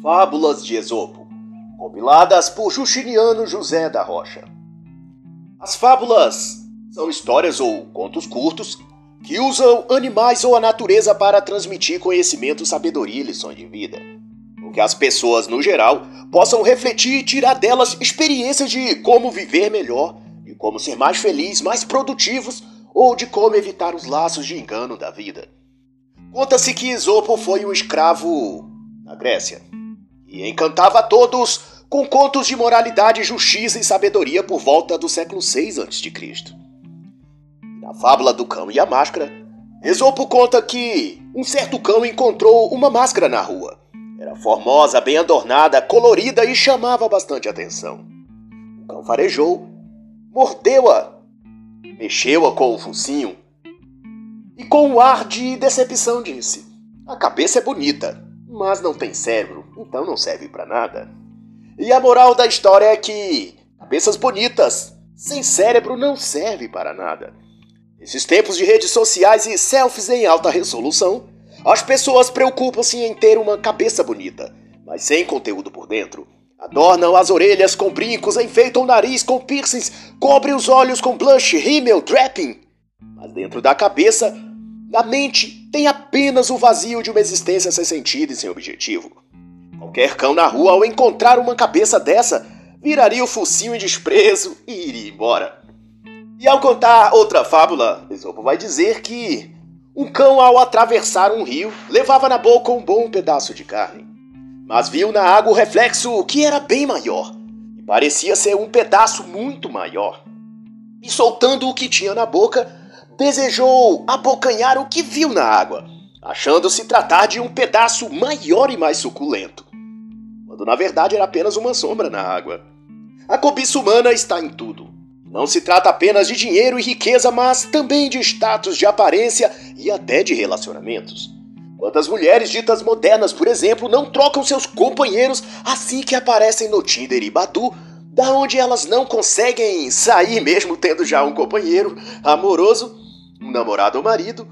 Fábulas de Esopo, compiladas por Justiniano José da Rocha. As fábulas são histórias ou contos curtos que usam animais ou a natureza para transmitir conhecimento, sabedoria e lições de vida. O que as pessoas, no geral, possam refletir e tirar delas experiências de como viver melhor, de como ser mais feliz, mais produtivos ou de como evitar os laços de engano da vida. Conta-se que Esopo foi um escravo na Grécia e encantava a todos com contos de moralidade, justiça e sabedoria por volta do século 6 a.C. Na fábula do cão e a máscara, Esopo conta que um certo cão encontrou uma máscara na rua. Era formosa, bem adornada, colorida e chamava bastante atenção. O cão farejou, mordeu-a, mexeu-a com o focinho e com um ar de decepção disse: A cabeça é bonita, mas não tem cérebro, então não serve para nada. E a moral da história é que cabeças bonitas sem cérebro não serve para nada. Nesses tempos de redes sociais e selfies em alta resolução, as pessoas preocupam-se em ter uma cabeça bonita, mas sem conteúdo por dentro. Adornam as orelhas com brincos, enfeitam o nariz com piercings, cobrem os olhos com blush, rímel, draping. Mas dentro da cabeça, da mente, tem apenas o vazio de uma existência sem sentido e sem objetivo. Qualquer cão na rua, ao encontrar uma cabeça dessa, viraria o focinho em desprezo e iria embora. E ao contar outra fábula, Esopo vai dizer que um cão, ao atravessar um rio, levava na boca um bom pedaço de carne. Mas viu na água o reflexo que era bem maior, e parecia ser um pedaço muito maior. E soltando o que tinha na boca, desejou abocanhar o que viu na água, achando se tratar de um pedaço maior e mais suculento quando na verdade era apenas uma sombra na água. A cobiça humana está em tudo. Não se trata apenas de dinheiro e riqueza, mas também de status, de aparência e até de relacionamentos. Quantas mulheres ditas modernas, por exemplo, não trocam seus companheiros assim que aparecem no Tinder e Badu, da onde elas não conseguem sair mesmo tendo já um companheiro amoroso, um namorado ou marido,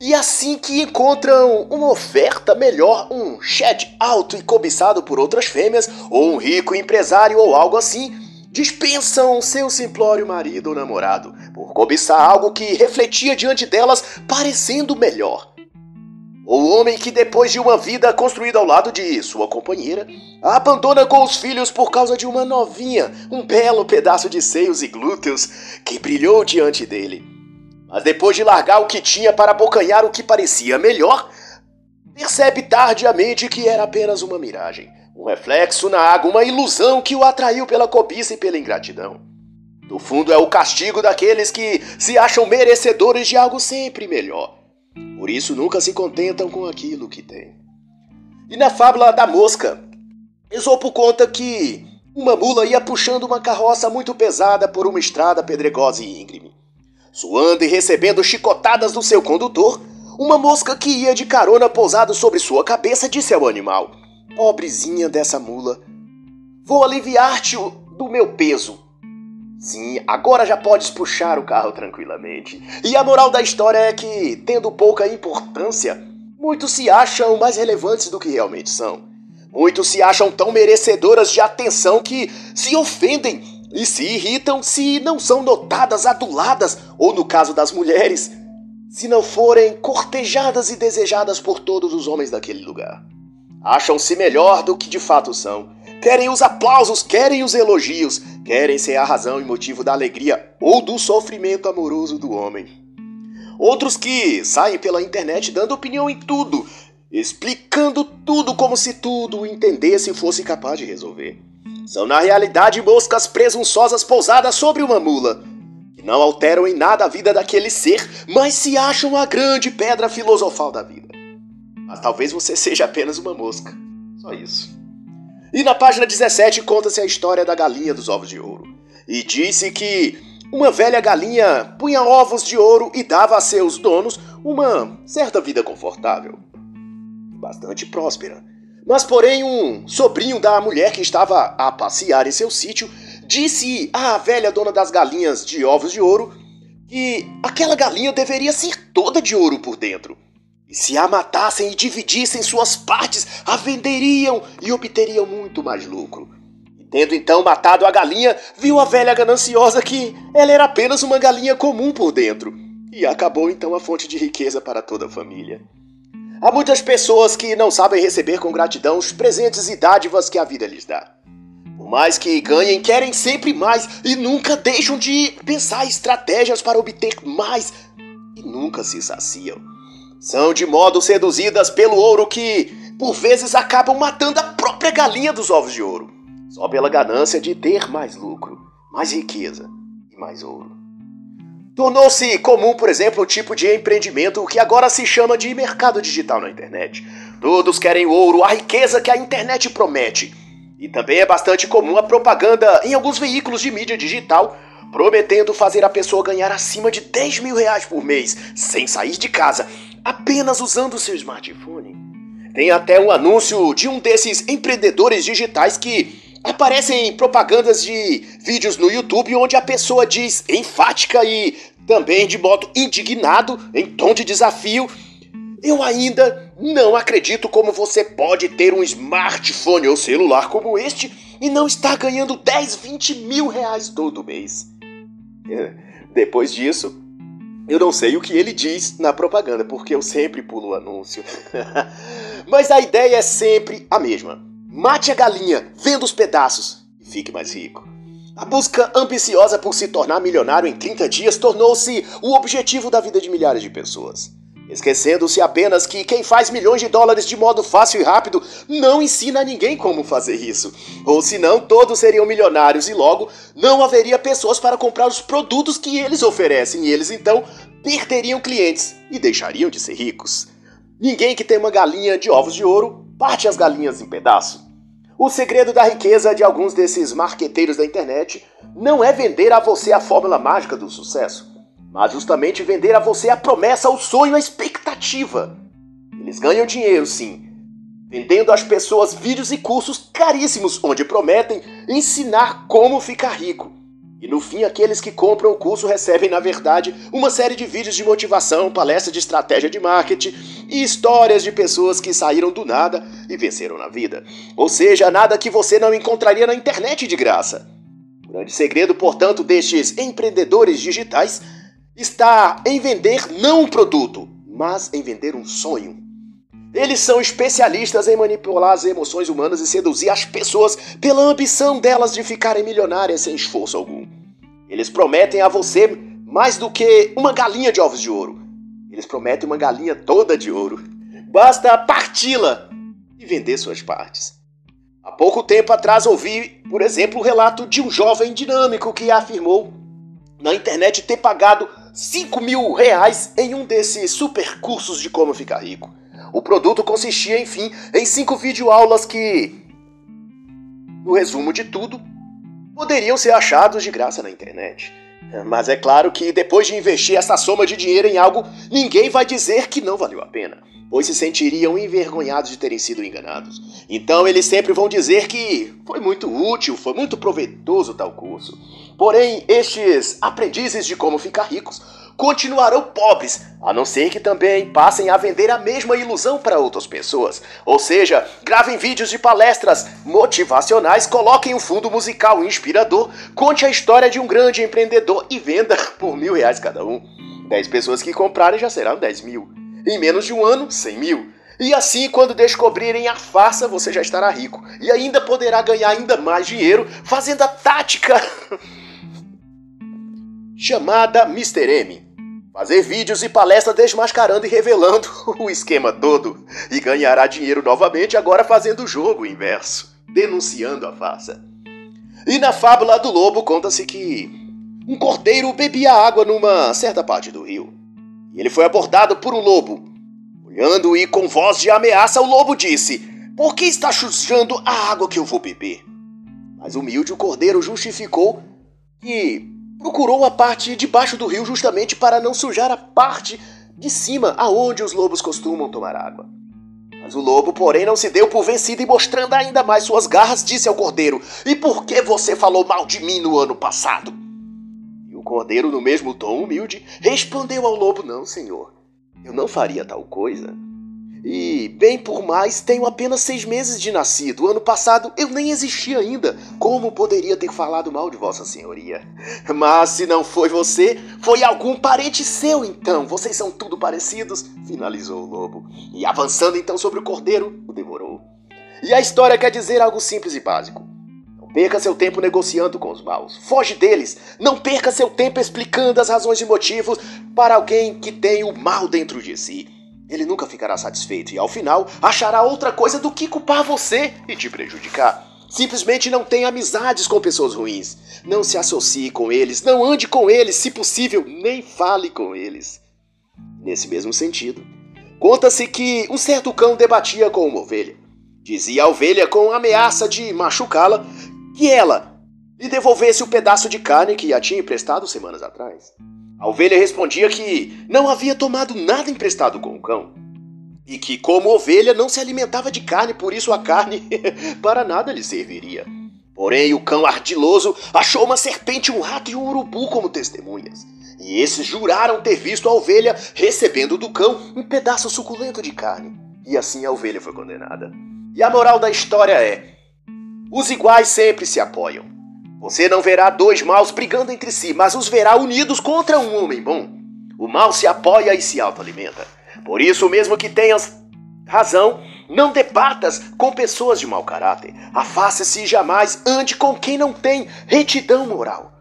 e assim que encontram uma oferta melhor, um chat alto e cobiçado por outras fêmeas, ou um rico empresário ou algo assim, dispensam seu simplório marido ou namorado, por cobiçar algo que refletia diante delas parecendo melhor. O homem que, depois de uma vida construída ao lado de sua companheira, a abandona com os filhos por causa de uma novinha, um belo pedaço de seios e glúteos que brilhou diante dele. Mas depois de largar o que tinha para abocanhar o que parecia melhor, percebe tardiamente que era apenas uma miragem, um reflexo na água, uma ilusão que o atraiu pela cobiça e pela ingratidão. No fundo, é o castigo daqueles que se acham merecedores de algo sempre melhor. Por isso, nunca se contentam com aquilo que têm. E na fábula da mosca, Esopo conta que uma mula ia puxando uma carroça muito pesada por uma estrada pedregosa e íngreme. Suando e recebendo chicotadas do seu condutor, uma mosca que ia de carona pousado sobre sua cabeça disse ao animal: Pobrezinha dessa mula, vou aliviar-te do meu peso. Sim, agora já podes puxar o carro tranquilamente. E a moral da história é que, tendo pouca importância, muitos se acham mais relevantes do que realmente são. Muitos se acham tão merecedoras de atenção que se ofendem e se irritam se não são notadas, aduladas, ou no caso das mulheres, se não forem cortejadas e desejadas por todos os homens daquele lugar. Acham-se melhor do que de fato são. Querem os aplausos, querem os elogios, querem ser a razão e motivo da alegria ou do sofrimento amoroso do homem. Outros que saem pela internet dando opinião em tudo, explicando tudo como se tudo entendesse e fosse capaz de resolver. São na realidade moscas presunçosas pousadas sobre uma mula, que não alteram em nada a vida daquele ser, mas se acham a grande pedra filosofal da vida. Mas talvez você seja apenas uma mosca. Só isso. E na página 17 conta-se a história da galinha dos ovos de ouro. E disse que uma velha galinha punha ovos de ouro e dava a seus donos uma certa vida confortável. Bastante próspera mas, porém, um sobrinho da mulher que estava a passear em seu sítio disse à velha dona das galinhas de ovos de ouro que aquela galinha deveria ser toda de ouro por dentro. E se a matassem e dividissem suas partes, a venderiam e obteriam muito mais lucro. E tendo então matado a galinha, viu a velha gananciosa que ela era apenas uma galinha comum por dentro. E acabou então a fonte de riqueza para toda a família. Há muitas pessoas que não sabem receber com gratidão os presentes e dádivas que a vida lhes dá. Por mais que ganhem, querem sempre mais e nunca deixam de pensar estratégias para obter mais e nunca se saciam. São de modo seduzidas pelo ouro que, por vezes, acabam matando a própria galinha dos ovos de ouro, só pela ganância de ter mais lucro, mais riqueza e mais ouro. Tornou-se comum, por exemplo, o tipo de empreendimento que agora se chama de mercado digital na internet. Todos querem ouro, a riqueza que a internet promete e também é bastante comum a propaganda em alguns veículos de mídia digital prometendo fazer a pessoa ganhar acima de 10 mil reais por mês sem sair de casa, apenas usando seu smartphone. Tem até um anúncio de um desses empreendedores digitais que aparecem em propagandas de vídeos no YouTube onde a pessoa diz enfática e também de modo indignado, em tom de desafio, eu ainda não acredito como você pode ter um smartphone ou celular como este e não estar ganhando 10, 20 mil reais todo mês. É, depois disso, eu não sei o que ele diz na propaganda, porque eu sempre pulo o anúncio. Mas a ideia é sempre a mesma. Mate a galinha, venda os pedaços e fique mais rico. A busca ambiciosa por se tornar milionário em 30 dias tornou-se o objetivo da vida de milhares de pessoas esquecendo-se apenas que quem faz milhões de dólares de modo fácil e rápido não ensina a ninguém como fazer isso. Ou senão todos seriam milionários e logo não haveria pessoas para comprar os produtos que eles oferecem e eles então perderiam clientes e deixariam de ser ricos. Ninguém que tem uma galinha de ovos de ouro parte as galinhas em pedaço. O segredo da riqueza de alguns desses marqueteiros da internet não é vender a você a fórmula mágica do sucesso mas justamente vender a você a promessa, o sonho, a expectativa. Eles ganham dinheiro, sim, vendendo às pessoas vídeos e cursos caríssimos onde prometem ensinar como ficar rico. E no fim, aqueles que compram o curso recebem, na verdade, uma série de vídeos de motivação, palestras de estratégia de marketing e histórias de pessoas que saíram do nada e venceram na vida. Ou seja, nada que você não encontraria na internet de graça. O grande segredo, portanto, destes empreendedores digitais está em vender não um produto, mas em vender um sonho. Eles são especialistas em manipular as emoções humanas e seduzir as pessoas pela ambição delas de ficarem milionárias sem esforço algum. Eles prometem a você mais do que uma galinha de ovos de ouro. Eles prometem uma galinha toda de ouro. Basta parti-la e vender suas partes. Há pouco tempo atrás ouvi, por exemplo, o relato de um jovem dinâmico que afirmou na internet ter pagado 5 mil reais em um desses super cursos de como ficar rico. O produto consistia, enfim, em cinco videoaulas que, no resumo de tudo, poderiam ser achados de graça na internet. Mas é claro que depois de investir essa soma de dinheiro em algo, ninguém vai dizer que não valeu a pena, pois se sentiriam envergonhados de terem sido enganados. Então eles sempre vão dizer que foi muito útil, foi muito proveitoso tal curso. Porém, estes aprendizes de como ficar ricos continuarão pobres, a não ser que também passem a vender a mesma ilusão para outras pessoas. Ou seja, gravem vídeos de palestras motivacionais, coloquem um fundo musical inspirador, conte a história de um grande empreendedor e venda por mil reais cada um. 10 pessoas que comprarem já serão 10 mil. Em menos de um ano, 100 mil. E assim, quando descobrirem a farsa, você já estará rico. E ainda poderá ganhar ainda mais dinheiro fazendo a tática chamada Mr. M. Fazer vídeos e palestras desmascarando e revelando o esquema todo. E ganhará dinheiro novamente agora fazendo o jogo inverso, denunciando a farsa. E na fábula do lobo conta-se que um cordeiro bebia água numa certa parte do rio. E ele foi abordado por um lobo. Olhando e com voz de ameaça, o lobo disse: Por que está sujando a água que eu vou beber? Mas humilde o cordeiro justificou que procurou a parte de baixo do rio justamente para não sujar a parte de cima, aonde os lobos costumam tomar água. Mas o lobo, porém, não se deu por vencido e, mostrando ainda mais suas garras, disse ao cordeiro: E por que você falou mal de mim no ano passado? E o cordeiro, no mesmo tom humilde, respondeu ao lobo: Não, senhor. Eu não faria tal coisa. E, bem por mais, tenho apenas seis meses de nascido. Ano passado eu nem existia ainda. Como poderia ter falado mal de Vossa Senhoria? Mas se não foi você, foi algum parente seu então. Vocês são tudo parecidos, finalizou o lobo. E avançando então sobre o cordeiro, o devorou. E a história quer dizer algo simples e básico. Perca seu tempo negociando com os maus. Foge deles. Não perca seu tempo explicando as razões e motivos para alguém que tem o mal dentro de si. Ele nunca ficará satisfeito e, ao final, achará outra coisa do que culpar você e te prejudicar. Simplesmente não tenha amizades com pessoas ruins. Não se associe com eles, não ande com eles, se possível, nem fale com eles. Nesse mesmo sentido, conta-se que um certo cão debatia com uma ovelha. Dizia a ovelha com ameaça de machucá-la que ela lhe devolvesse o pedaço de carne que a tinha emprestado semanas atrás. A ovelha respondia que não havia tomado nada emprestado com o cão. E que, como ovelha, não se alimentava de carne, por isso a carne para nada lhe serviria. Porém, o cão ardiloso achou uma serpente, um rato e um urubu como testemunhas. E esses juraram ter visto a ovelha recebendo do cão um pedaço suculento de carne. E assim a ovelha foi condenada. E a moral da história é: os iguais sempre se apoiam. Você não verá dois maus brigando entre si, mas os verá unidos contra um homem bom. O mal se apoia e se autoalimenta. Por isso, mesmo que tenhas razão, não debatas com pessoas de mau caráter. Afaste-se e jamais ande com quem não tem retidão moral.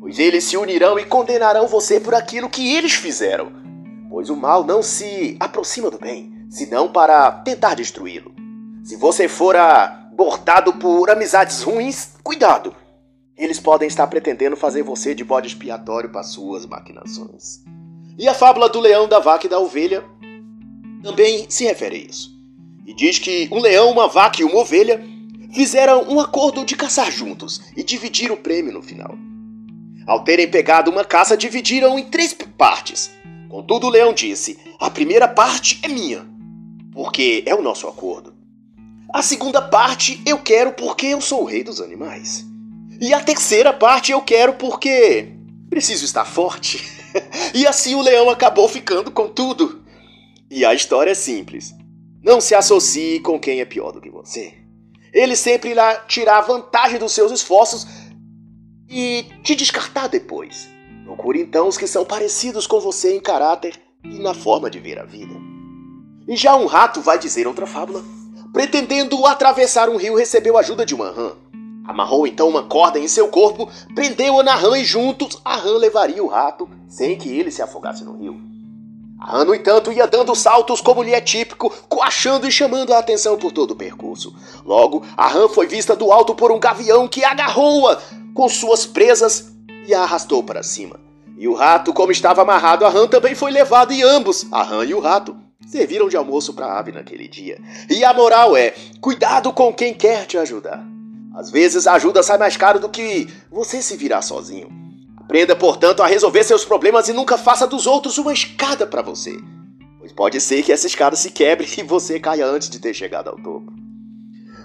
Pois eles se unirão e condenarão você por aquilo que eles fizeram. Pois o mal não se aproxima do bem, senão para tentar destruí-lo. Se você for abordado por amizades ruins, cuidado eles podem estar pretendendo fazer você de bode expiatório para suas maquinações. E a fábula do leão, da vaca e da ovelha também se refere a isso. E diz que um leão, uma vaca e uma ovelha fizeram um acordo de caçar juntos e dividir o prêmio no final. Ao terem pegado uma caça, dividiram em três partes. Contudo, o leão disse: A primeira parte é minha, porque é o nosso acordo. A segunda parte eu quero porque eu sou o rei dos animais. E a terceira parte eu quero porque preciso estar forte. e assim o leão acabou ficando com tudo. E a história é simples. Não se associe com quem é pior do que você. Ele sempre irá tirar vantagem dos seus esforços e te descartar depois. Procure então os que são parecidos com você em caráter e na forma de ver a vida. E já um rato vai dizer outra fábula. Pretendendo atravessar um rio, recebeu ajuda de uma rã. Amarrou então uma corda em seu corpo, prendeu-a na rã e juntos a rã levaria o rato sem que ele se afogasse no rio. A rã, no entanto, ia dando saltos como lhe é típico, coachando e chamando a atenção por todo o percurso. Logo, a rã foi vista do alto por um gavião que agarrou-a com suas presas e a arrastou para cima. E o rato, como estava amarrado à rã, também foi levado e ambos, a rã e o rato, serviram de almoço para a ave naquele dia. E a moral é: cuidado com quem quer te ajudar. Às vezes a ajuda sai mais caro do que você se virar sozinho. Aprenda, portanto, a resolver seus problemas e nunca faça dos outros uma escada para você. Pois pode ser que essa escada se quebre e você caia antes de ter chegado ao topo.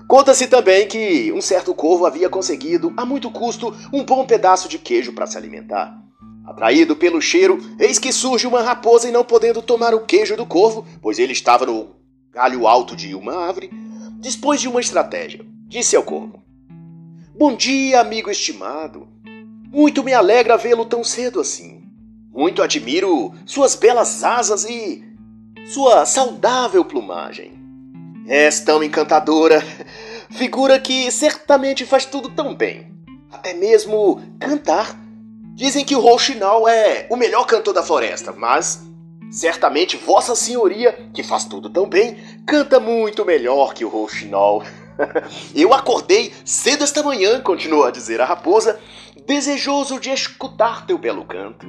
Conta-se também que um certo corvo havia conseguido, a muito custo, um bom pedaço de queijo para se alimentar. Atraído pelo cheiro, eis que surge uma raposa e não podendo tomar o queijo do corvo, pois ele estava no galho alto de uma árvore, dispôs de uma estratégia. Disse ao corvo: Bom dia, amigo estimado. Muito me alegra vê-lo tão cedo assim. Muito admiro suas belas asas e sua saudável plumagem. És tão encantadora, figura que certamente faz tudo tão bem. Até mesmo cantar. Dizem que o Rouxinol é o melhor cantor da floresta, mas certamente Vossa Senhoria, que faz tudo tão bem, canta muito melhor que o Rouxinol. Eu acordei cedo esta manhã, continuou a dizer a raposa, desejoso de escutar teu belo canto.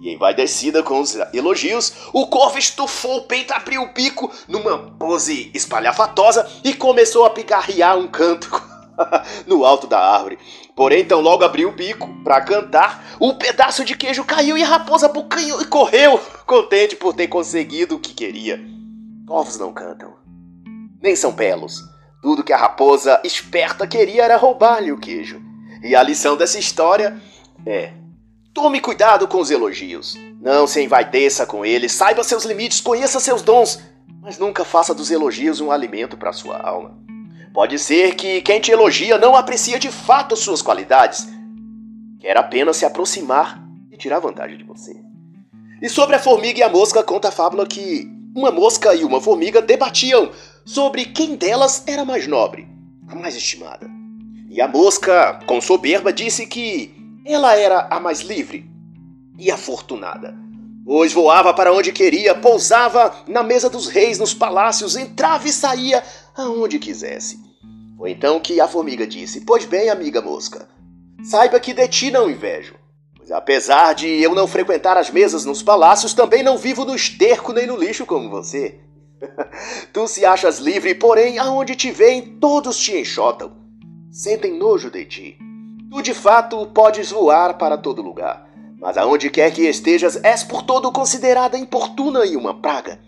E envaidecida com os elogios, o corvo estufou o peito, abriu o bico numa pose espalhafatosa e começou a picarrear um canto no alto da árvore. Porém, então logo abriu o bico para cantar, o um pedaço de queijo caiu e a raposa bucanhou e correu, contente por ter conseguido o que queria. Corvos não cantam, nem são belos tudo que a raposa esperta queria era roubar-lhe o queijo. E a lição dessa história é: Tome cuidado com os elogios. Não se envaideça com eles, saiba seus limites, conheça seus dons, mas nunca faça dos elogios um alimento para sua alma. Pode ser que quem te elogia não aprecia de fato suas qualidades, quer apenas se aproximar e tirar vantagem de você. E sobre a formiga e a mosca, conta a fábula que uma mosca e uma formiga debatiam sobre quem delas era mais nobre, a mais estimada. E a mosca, com soberba, disse que ela era a mais livre e afortunada, pois voava para onde queria, pousava na mesa dos reis, nos palácios, entrava e saía aonde quisesse. Foi então que a formiga disse: Pois bem, amiga mosca, saiba que de ti não invejo. Pois apesar de eu não frequentar as mesas nos palácios, também não vivo no esterco nem no lixo como você. tu se achas livre, porém, aonde te veem, todos te enxotam. Sentem nojo de ti. Tu de fato podes voar para todo lugar, mas aonde quer que estejas, és por todo considerada importuna e uma praga.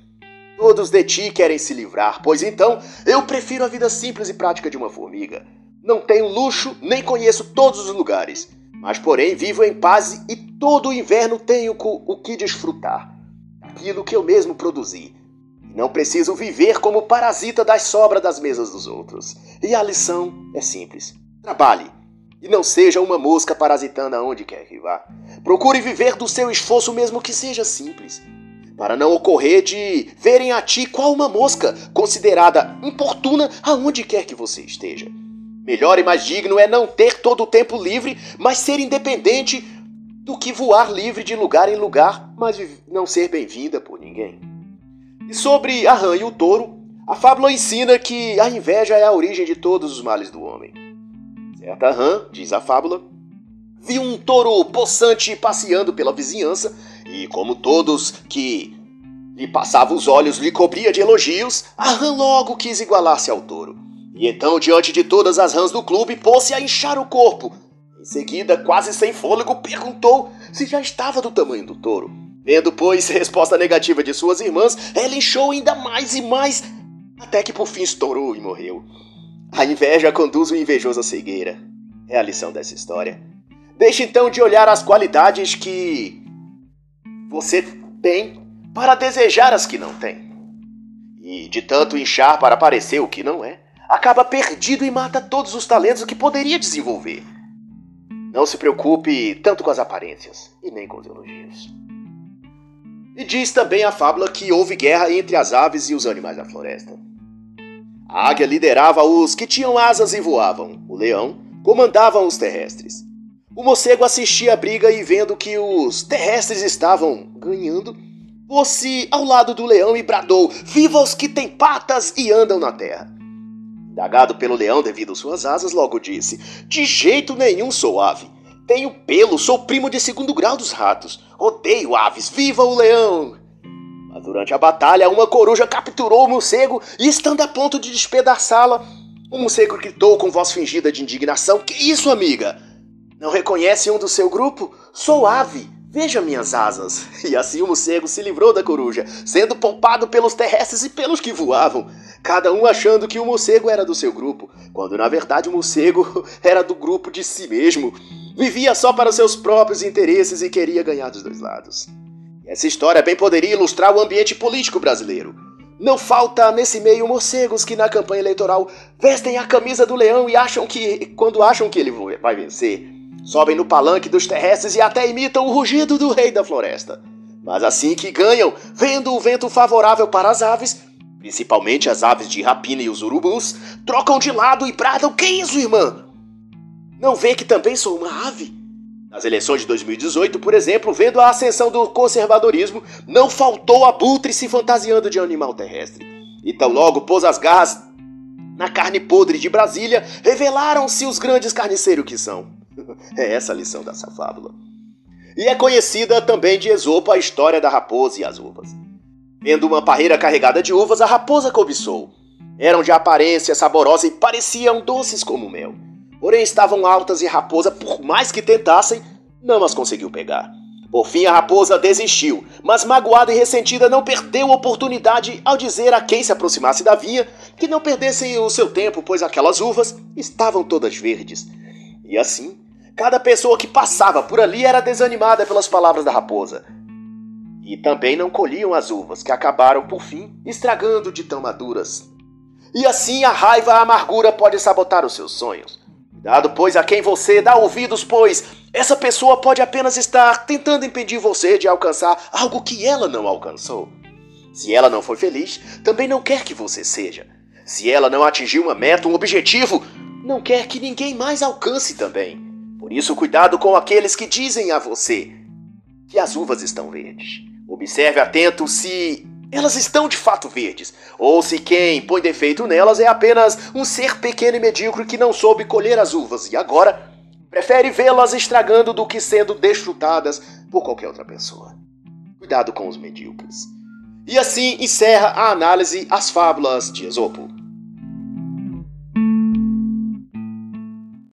Todos de ti querem se livrar, pois então eu prefiro a vida simples e prática de uma formiga. Não tenho luxo, nem conheço todos os lugares, mas porém vivo em paz e todo o inverno tenho o que desfrutar. Aquilo que eu mesmo produzi. Não preciso viver como parasita das sobras das mesas dos outros. E a lição é simples: trabalhe. E não seja uma mosca parasitando aonde quer que vá. Procure viver do seu esforço, mesmo que seja simples para não ocorrer de verem a ti qual uma mosca, considerada importuna aonde quer que você esteja. Melhor e mais digno é não ter todo o tempo livre, mas ser independente do que voar livre de lugar em lugar, mas não ser bem-vinda por ninguém. E sobre a rã e o touro, a fábula ensina que a inveja é a origem de todos os males do homem. Certa rã, diz a fábula, viu um touro possante passeando pela vizinhança e como todos que lhe passavam os olhos lhe cobria de elogios, a rã logo quis igualar-se ao touro. E então, diante de todas as rãs do clube, pôs-se a inchar o corpo. Em seguida, quase sem fôlego, perguntou se já estava do tamanho do touro. Vendo, pois, resposta negativa de suas irmãs, ela inchou ainda mais e mais, até que por fim estourou e morreu. A inveja conduz o invejoso à cegueira. É a lição dessa história. Deixe então de olhar as qualidades que você tem para desejar as que não tem. E de tanto inchar para parecer o que não é, acaba perdido e mata todos os talentos que poderia desenvolver. Não se preocupe tanto com as aparências e nem com os elogios. E diz também a fábula que houve guerra entre as aves e os animais da floresta. A águia liderava os que tinham asas e voavam, o leão comandava os terrestres. O morcego assistia a briga e, vendo que os terrestres estavam ganhando, pôs-se ao lado do leão e bradou: Viva os que têm patas e andam na terra! Dagado pelo leão devido às suas asas, logo disse: De jeito nenhum sou ave. Tenho pelo, sou primo de segundo grau dos ratos. Odeio aves, viva o leão! Mas durante a batalha, uma coruja capturou o morcego e, estando a ponto de despedaçá-la, o morcego gritou com voz fingida de indignação: Que isso, amiga? Não reconhece um do seu grupo? Sou ave. Veja minhas asas. E assim o morcego se livrou da coruja, sendo poupado pelos terrestres e pelos que voavam, cada um achando que o morcego era do seu grupo, quando na verdade o morcego era do grupo de si mesmo. Vivia só para seus próprios interesses e queria ganhar dos dois lados. Essa história bem poderia ilustrar o ambiente político brasileiro. Não falta nesse meio morcegos que na campanha eleitoral vestem a camisa do leão e acham que, quando acham que ele vai vencer, Sobem no palanque dos terrestres e até imitam o rugido do rei da floresta. Mas assim que ganham, vendo o vento favorável para as aves, principalmente as aves de rapina e os urubus, trocam de lado e bradam: Que isso, irmã? Não vê que também sou uma ave? Nas eleições de 2018, por exemplo, vendo a ascensão do conservadorismo, não faltou abutre se fantasiando de animal terrestre. E tão logo pôs as garras na carne podre de Brasília, revelaram-se os grandes carniceiros que são. É essa a lição dessa fábula. E é conhecida também de Esopo a história da raposa e as uvas. Vendo uma parreira carregada de uvas, a raposa cobiçou. Eram de aparência saborosa e pareciam doces como mel. Porém estavam altas e a raposa, por mais que tentassem, não as conseguiu pegar. Por fim, a raposa desistiu, mas magoada e ressentida não perdeu a oportunidade ao dizer a quem se aproximasse da vinha que não perdessem o seu tempo, pois aquelas uvas estavam todas verdes. E assim, cada pessoa que passava por ali era desanimada pelas palavras da raposa. E também não colhiam as uvas, que acabaram, por fim, estragando de tão maduras. E assim a raiva a amargura podem sabotar os seus sonhos. Cuidado, pois, a quem você dá ouvidos, pois essa pessoa pode apenas estar tentando impedir você de alcançar algo que ela não alcançou. Se ela não foi feliz, também não quer que você seja. Se ela não atingiu uma meta, um objetivo, não quer que ninguém mais alcance também. Por isso, cuidado com aqueles que dizem a você que as uvas estão verdes. Observe atento se elas estão de fato verdes, ou se quem põe defeito nelas é apenas um ser pequeno e medíocre que não soube colher as uvas e agora prefere vê-las estragando do que sendo desfrutadas por qualquer outra pessoa. Cuidado com os medíocres. E assim encerra a análise As Fábulas de Esopo.